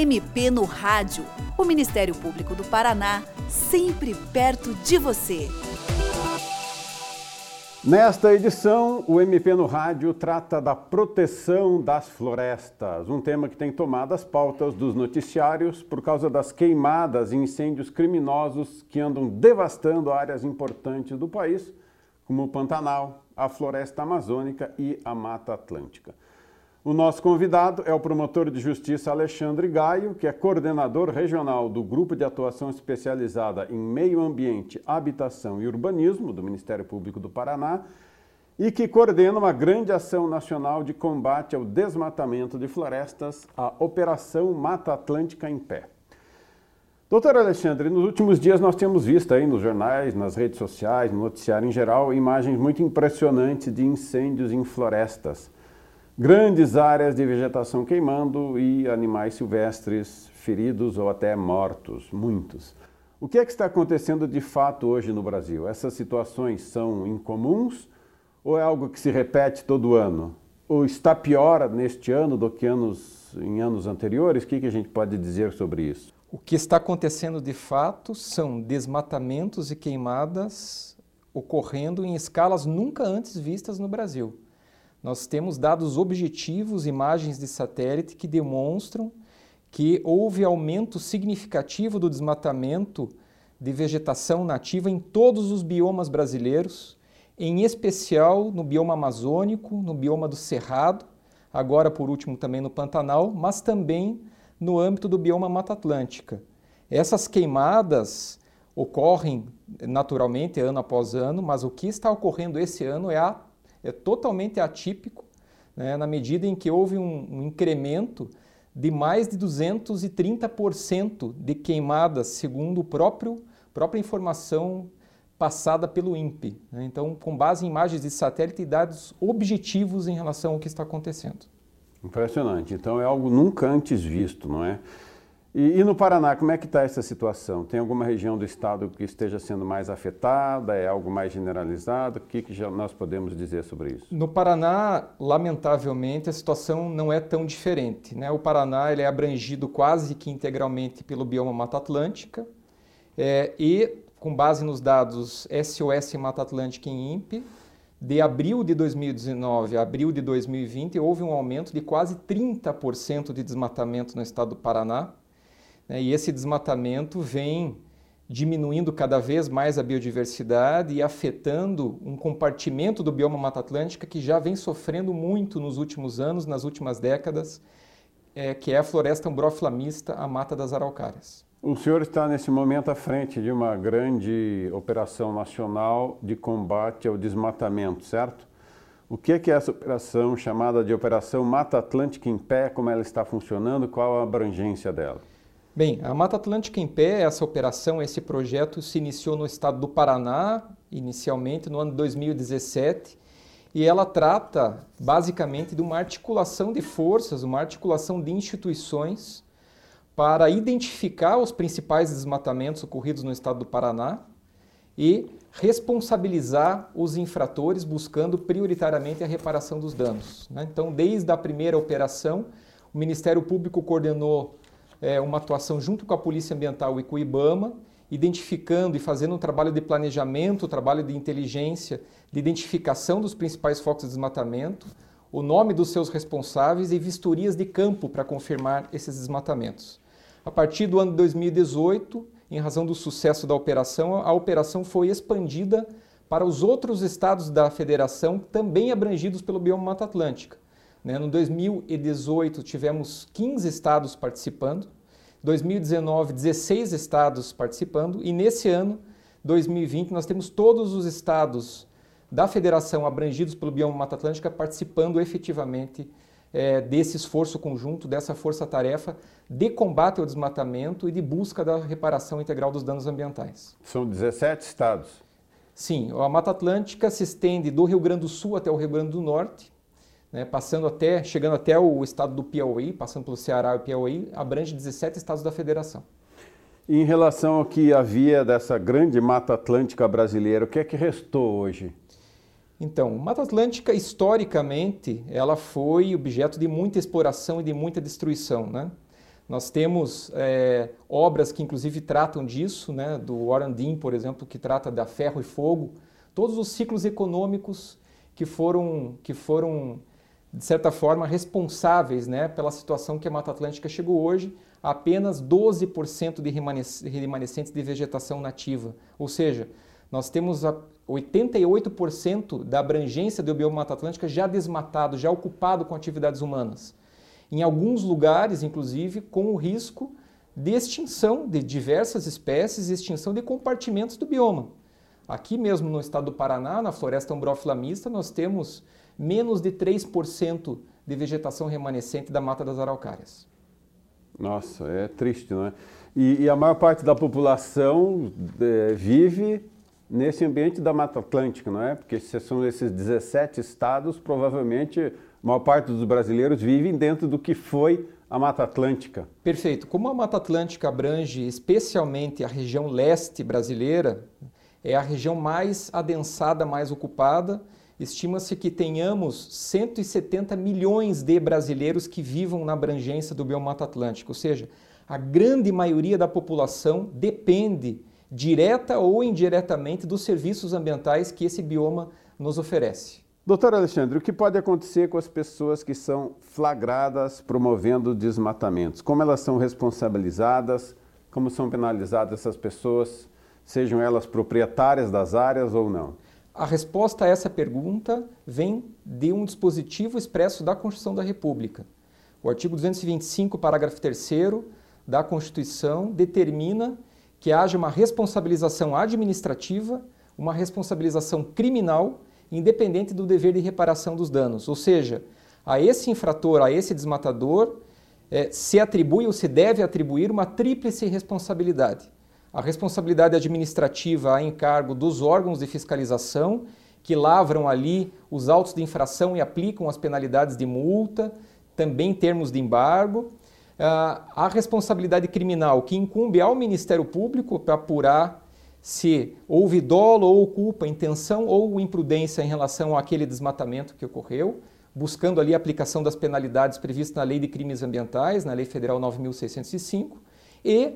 MP no Rádio. O Ministério Público do Paraná, sempre perto de você. Nesta edição, o MP no Rádio trata da proteção das florestas, um tema que tem tomado as pautas dos noticiários por causa das queimadas e incêndios criminosos que andam devastando áreas importantes do país, como o Pantanal, a floresta amazônica e a Mata Atlântica. O nosso convidado é o promotor de justiça Alexandre Gaio, que é coordenador regional do Grupo de Atuação Especializada em Meio Ambiente, Habitação e Urbanismo do Ministério Público do Paraná e que coordena uma grande ação nacional de combate ao desmatamento de florestas, a Operação Mata Atlântica em Pé. Doutor Alexandre, nos últimos dias nós temos visto aí nos jornais, nas redes sociais, no noticiário em geral, imagens muito impressionantes de incêndios em florestas grandes áreas de vegetação queimando e animais silvestres feridos ou até mortos, muitos. O que é que está acontecendo de fato hoje no Brasil? Essas situações são incomuns ou é algo que se repete todo ano? Ou está pior neste ano do que anos, em anos anteriores? O que, que a gente pode dizer sobre isso? O que está acontecendo de fato são desmatamentos e queimadas ocorrendo em escalas nunca antes vistas no Brasil. Nós temos dados objetivos, imagens de satélite que demonstram que houve aumento significativo do desmatamento de vegetação nativa em todos os biomas brasileiros, em especial no bioma amazônico, no bioma do Cerrado, agora por último também no Pantanal, mas também no âmbito do bioma Mata Atlântica. Essas queimadas ocorrem naturalmente ano após ano, mas o que está ocorrendo esse ano é a é totalmente atípico, né, na medida em que houve um, um incremento de mais de 230% de queimadas, segundo próprio própria informação passada pelo INPE. Né? Então, com base em imagens de satélite e dados objetivos em relação ao que está acontecendo. Impressionante. Então, é algo nunca antes visto, não é? E, e, no Paraná, como é que está essa situação? Tem alguma região do estado que esteja sendo mais afetada? É algo mais generalizado? O que, que nós podemos dizer sobre isso? No Paraná, lamentavelmente, a situação não é tão diferente. Né? O Paraná ele é abrangido quase que integralmente pelo bioma Mata Atlântica é, e, com base nos dados SOS Mata Atlântica em INPE, de abril de 2019 a abril de 2020, houve um aumento de quase 30% de desmatamento no estado do Paraná né? E esse desmatamento vem diminuindo cada vez mais a biodiversidade e afetando um compartimento do bioma Mata Atlântica que já vem sofrendo muito nos últimos anos, nas últimas décadas, é, que é a floresta umbrófila mista, a Mata das Araucárias. O senhor está nesse momento à frente de uma grande operação nacional de combate ao desmatamento, certo? O que é, que é essa operação chamada de Operação Mata Atlântica em Pé? Como ela está funcionando? Qual a abrangência dela? Bem, a Mata Atlântica em Pé, essa operação, esse projeto se iniciou no estado do Paraná, inicialmente no ano 2017, e ela trata basicamente de uma articulação de forças, uma articulação de instituições para identificar os principais desmatamentos ocorridos no estado do Paraná e responsabilizar os infratores, buscando prioritariamente a reparação dos danos. Né? Então, desde a primeira operação, o Ministério Público coordenou é, uma atuação junto com a Polícia Ambiental e com o IBAMA, identificando e fazendo um trabalho de planejamento, um trabalho de inteligência, de identificação dos principais focos de desmatamento, o nome dos seus responsáveis e vistorias de campo para confirmar esses desmatamentos. A partir do ano de 2018, em razão do sucesso da operação, a operação foi expandida para os outros estados da federação também abrangidos pelo bioma Mata Atlântica. Né? No 2018 tivemos 15 estados participando, 2019 16 estados participando e nesse ano 2020 nós temos todos os estados da federação abrangidos pelo bioma Mata Atlântica participando efetivamente é, desse esforço conjunto, dessa força-tarefa de combate ao desmatamento e de busca da reparação integral dos danos ambientais. São 17 estados. Sim, a Mata Atlântica se estende do Rio Grande do Sul até o Rio Grande do Norte, né, passando até, chegando até o estado do Piauí, passando pelo Ceará e Piauí, abrange 17 estados da federação. E em relação ao que havia dessa grande Mata Atlântica brasileira, o que é que restou hoje? Então, Mata Atlântica, historicamente, ela foi objeto de muita exploração e de muita destruição. Né? Nós temos é, obras que inclusive tratam disso, né, do Warren Dean, por exemplo, que trata da ferro e fogo, todos os ciclos econômicos que foram, que foram de certa forma, responsáveis né, pela situação que a Mata Atlântica chegou hoje, apenas 12% de remanescentes de vegetação nativa. Ou seja, nós temos 88% da abrangência do bioma Mata Atlântica já desmatado, já ocupado com atividades humanas em alguns lugares, inclusive, com o risco de extinção de diversas espécies e extinção de compartimentos do bioma. Aqui mesmo no estado do Paraná, na floresta umbrófila mista, nós temos menos de 3% de vegetação remanescente da mata das araucárias. Nossa, é triste, não é? E, e a maior parte da população é, vive nesse ambiente da Mata Atlântica, não é? Porque se são esses 17 estados, provavelmente a maior parte dos brasileiros vivem dentro do que foi a Mata Atlântica. Perfeito. Como a Mata Atlântica abrange especialmente a região leste brasileira, é a região mais adensada, mais ocupada. Estima-se que tenhamos 170 milhões de brasileiros que vivam na abrangência do biomata atlântico, ou seja, a grande maioria da população depende direta ou indiretamente dos serviços ambientais que esse bioma nos oferece. Doutor Alexandre, o que pode acontecer com as pessoas que são flagradas promovendo desmatamentos? Como elas são responsabilizadas? Como são penalizadas essas pessoas, sejam elas proprietárias das áreas ou não? A resposta a essa pergunta vem de um dispositivo expresso da Constituição da República. O artigo 225, parágrafo 3 da Constituição determina que haja uma responsabilização administrativa, uma responsabilização criminal independente do dever de reparação dos danos. Ou seja, a esse infrator, a esse desmatador, é, se atribui ou se deve atribuir uma tríplice responsabilidade. A responsabilidade administrativa a encargo dos órgãos de fiscalização, que lavram ali os autos de infração e aplicam as penalidades de multa, também termos de embargo. Ah, a responsabilidade criminal, que incumbe ao Ministério Público para apurar se houve dolo ou culpa, intenção ou imprudência em relação àquele desmatamento que ocorreu, buscando ali a aplicação das penalidades previstas na Lei de Crimes Ambientais, na Lei Federal 9605, e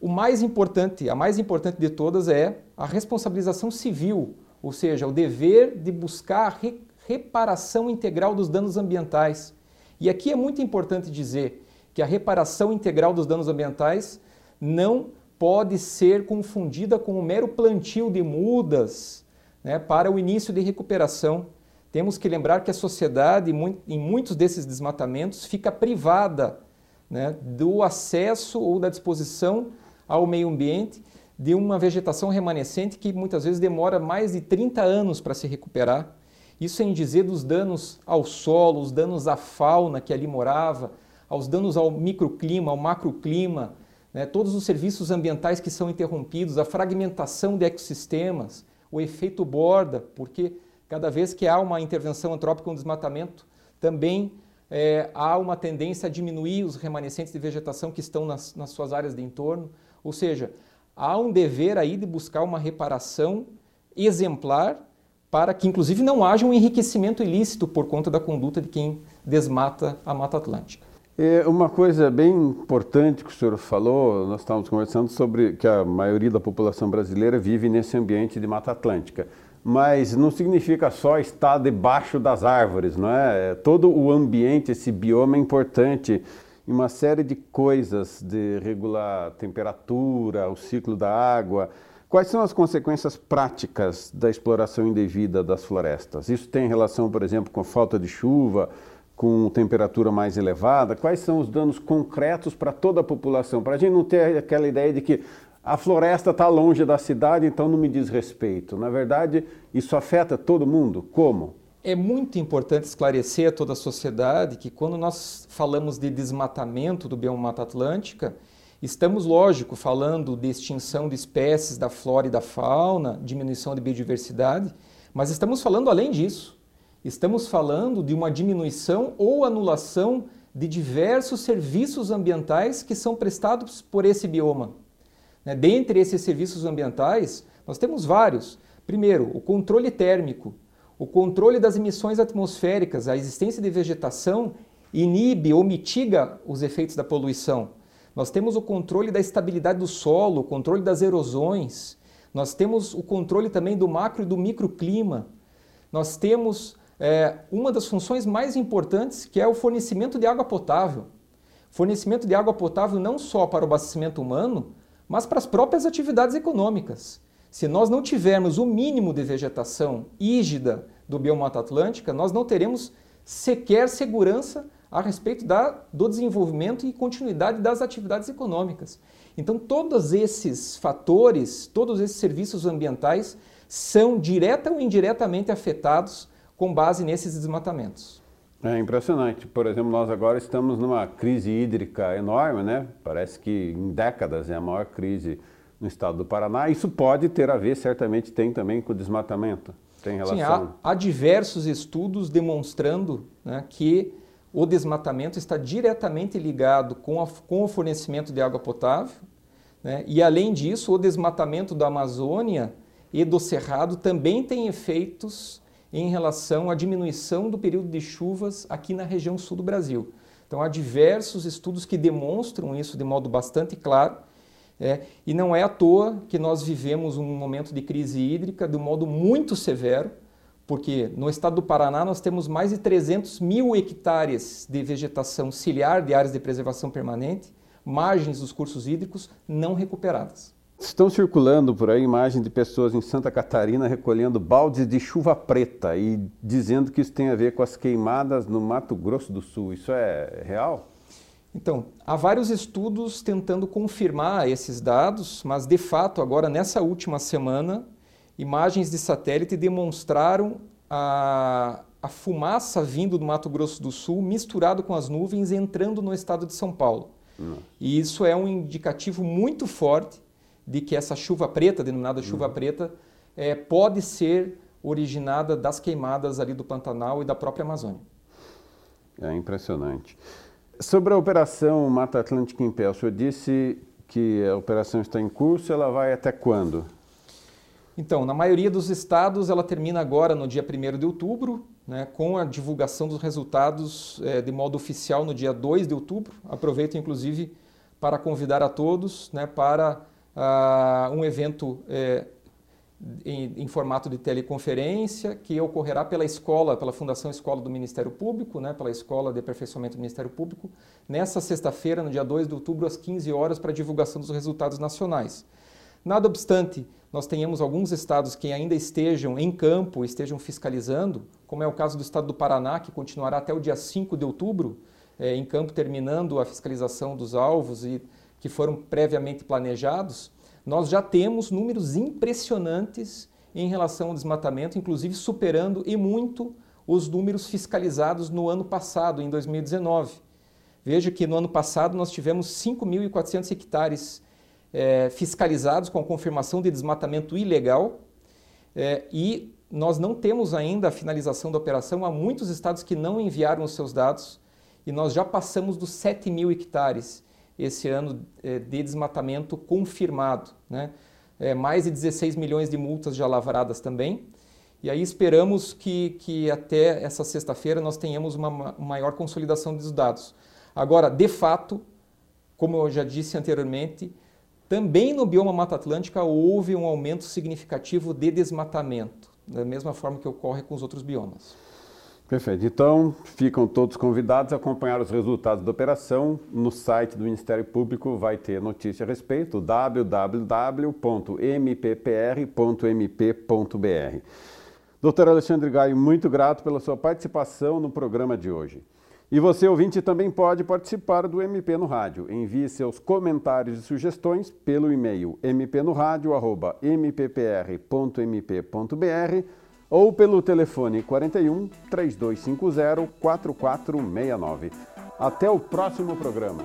o mais importante, a mais importante de todas é a responsabilização civil, ou seja, o dever de buscar a re reparação integral dos danos ambientais. E aqui é muito importante dizer que a reparação integral dos danos ambientais não pode ser confundida com um mero plantio de mudas né, para o início de recuperação. Temos que lembrar que a sociedade, em muitos desses desmatamentos, fica privada né, do acesso ou da disposição ao meio ambiente de uma vegetação remanescente que muitas vezes demora mais de 30 anos para se recuperar. Isso em dizer dos danos ao solo, os danos à fauna que ali morava, aos danos ao microclima, ao macroclima, né, todos os serviços ambientais que são interrompidos, a fragmentação de ecossistemas, o efeito borda, porque cada vez que há uma intervenção antrópica, um desmatamento, também é, há uma tendência a diminuir os remanescentes de vegetação que estão nas, nas suas áreas de entorno. Ou seja, há um dever aí de buscar uma reparação exemplar para que, inclusive, não haja um enriquecimento ilícito por conta da conduta de quem desmata a Mata Atlântica. É uma coisa bem importante que o senhor falou, nós estávamos conversando sobre que a maioria da população brasileira vive nesse ambiente de Mata Atlântica. Mas não significa só estar debaixo das árvores, não é? Todo o ambiente, esse bioma é importante em uma série de coisas, de regular temperatura, o ciclo da água. Quais são as consequências práticas da exploração indevida das florestas? Isso tem relação, por exemplo, com falta de chuva, com temperatura mais elevada? Quais são os danos concretos para toda a população? Para a gente não ter aquela ideia de que a floresta está longe da cidade, então não me diz respeito. Na verdade, isso afeta todo mundo? Como? É muito importante esclarecer a toda a sociedade que quando nós falamos de desmatamento do bioma Mata Atlântica, estamos, lógico, falando de extinção de espécies da flora e da fauna, diminuição de biodiversidade, mas estamos falando além disso. Estamos falando de uma diminuição ou anulação de diversos serviços ambientais que são prestados por esse bioma. Né? Dentre esses serviços ambientais, nós temos vários. Primeiro, o controle térmico, o controle das emissões atmosféricas, a existência de vegetação inibe ou mitiga os efeitos da poluição. nós temos o controle da estabilidade do solo, o controle das erosões, nós temos o controle também do macro e do microclima, nós temos é, uma das funções mais importantes que é o fornecimento de água potável. Fornecimento de água potável não só para o abastecimento humano, mas para as próprias atividades econômicas. Se nós não tivermos o mínimo de vegetação ígida do biomata atlântica, nós não teremos sequer segurança a respeito da, do desenvolvimento e continuidade das atividades econômicas. Então, todos esses fatores, todos esses serviços ambientais são direta ou indiretamente afetados com base nesses desmatamentos. É impressionante. Por exemplo, nós agora estamos numa crise hídrica enorme, né? Parece que em décadas é a maior crise no estado do Paraná. Isso pode ter a ver, certamente tem também com o desmatamento. Tem relação? Sim, há, há diversos estudos demonstrando né, que o desmatamento está diretamente ligado com, a, com o fornecimento de água potável. Né? E, além disso, o desmatamento da Amazônia e do Cerrado também tem efeitos em relação à diminuição do período de chuvas aqui na região sul do Brasil. Então, há diversos estudos que demonstram isso de modo bastante claro. É, e não é à toa que nós vivemos um momento de crise hídrica de um modo muito severo, porque no estado do Paraná nós temos mais de 300 mil hectares de vegetação ciliar de áreas de preservação permanente, margens dos cursos hídricos não recuperadas. Estão circulando por aí imagens de pessoas em Santa Catarina recolhendo baldes de chuva preta e dizendo que isso tem a ver com as queimadas no Mato Grosso do Sul. Isso é real? Então, há vários estudos tentando confirmar esses dados, mas de fato, agora nessa última semana, imagens de satélite demonstraram a, a fumaça vindo do Mato Grosso do Sul misturado com as nuvens entrando no estado de São Paulo. Hum. E isso é um indicativo muito forte de que essa chuva preta, denominada chuva hum. preta, é, pode ser originada das queimadas ali do Pantanal e da própria Amazônia. É impressionante. Sobre a operação Mata Atlântica em Pé, o senhor disse que a operação está em curso, ela vai até quando? Então, na maioria dos estados, ela termina agora no dia 1 de outubro, né, com a divulgação dos resultados é, de modo oficial no dia 2 de outubro. Aproveito, inclusive, para convidar a todos né, para uh, um evento é, em, em, formato de teleconferência que ocorrerá pela escola, pela Fundação Escola do Ministério Público, né, pela Escola de Aperfeiçoamento do Ministério Público, nessa sexta-feira, no dia 2 de outubro, às 15 horas, para divulgação dos resultados nacionais. Nada obstante, nós tenhamos alguns estados que ainda estejam em campo, estejam fiscalizando, como é o caso do estado do Paraná, que continuará até o dia 5 de outubro, é, em campo, terminando a fiscalização dos alvos e que foram previamente planejados, nós já temos números impressionantes em relação ao desmatamento, inclusive superando e muito os números fiscalizados no ano passado, em 2019. Veja que no ano passado nós tivemos 5.400 hectares é, fiscalizados com confirmação de desmatamento ilegal é, e nós não temos ainda a finalização da operação. Há muitos estados que não enviaram os seus dados e nós já passamos dos 7 mil hectares esse ano é, de desmatamento confirmado. Né? É, mais de 16 milhões de multas já lavradas também. E aí esperamos que, que até essa sexta-feira nós tenhamos uma maior consolidação dos dados. Agora, de fato, como eu já disse anteriormente, também no bioma Mata Atlântica houve um aumento significativo de desmatamento, da mesma forma que ocorre com os outros biomas. Perfeito. Então, ficam todos convidados a acompanhar os resultados da operação. No site do Ministério Público vai ter notícia a respeito, www.mppr.mp.br. Doutor Alexandre Gaio, muito grato pela sua participação no programa de hoje. E você, ouvinte, também pode participar do MP no Rádio. Envie seus comentários e sugestões pelo e-mail mpnoradio.mppr.mp.br ou pelo telefone 41 3250 4469. Até o próximo programa.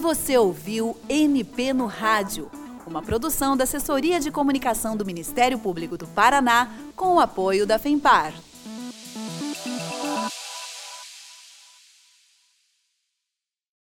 Você ouviu MP no Rádio, uma produção da Assessoria de Comunicação do Ministério Público do Paraná com o apoio da FEMPAR.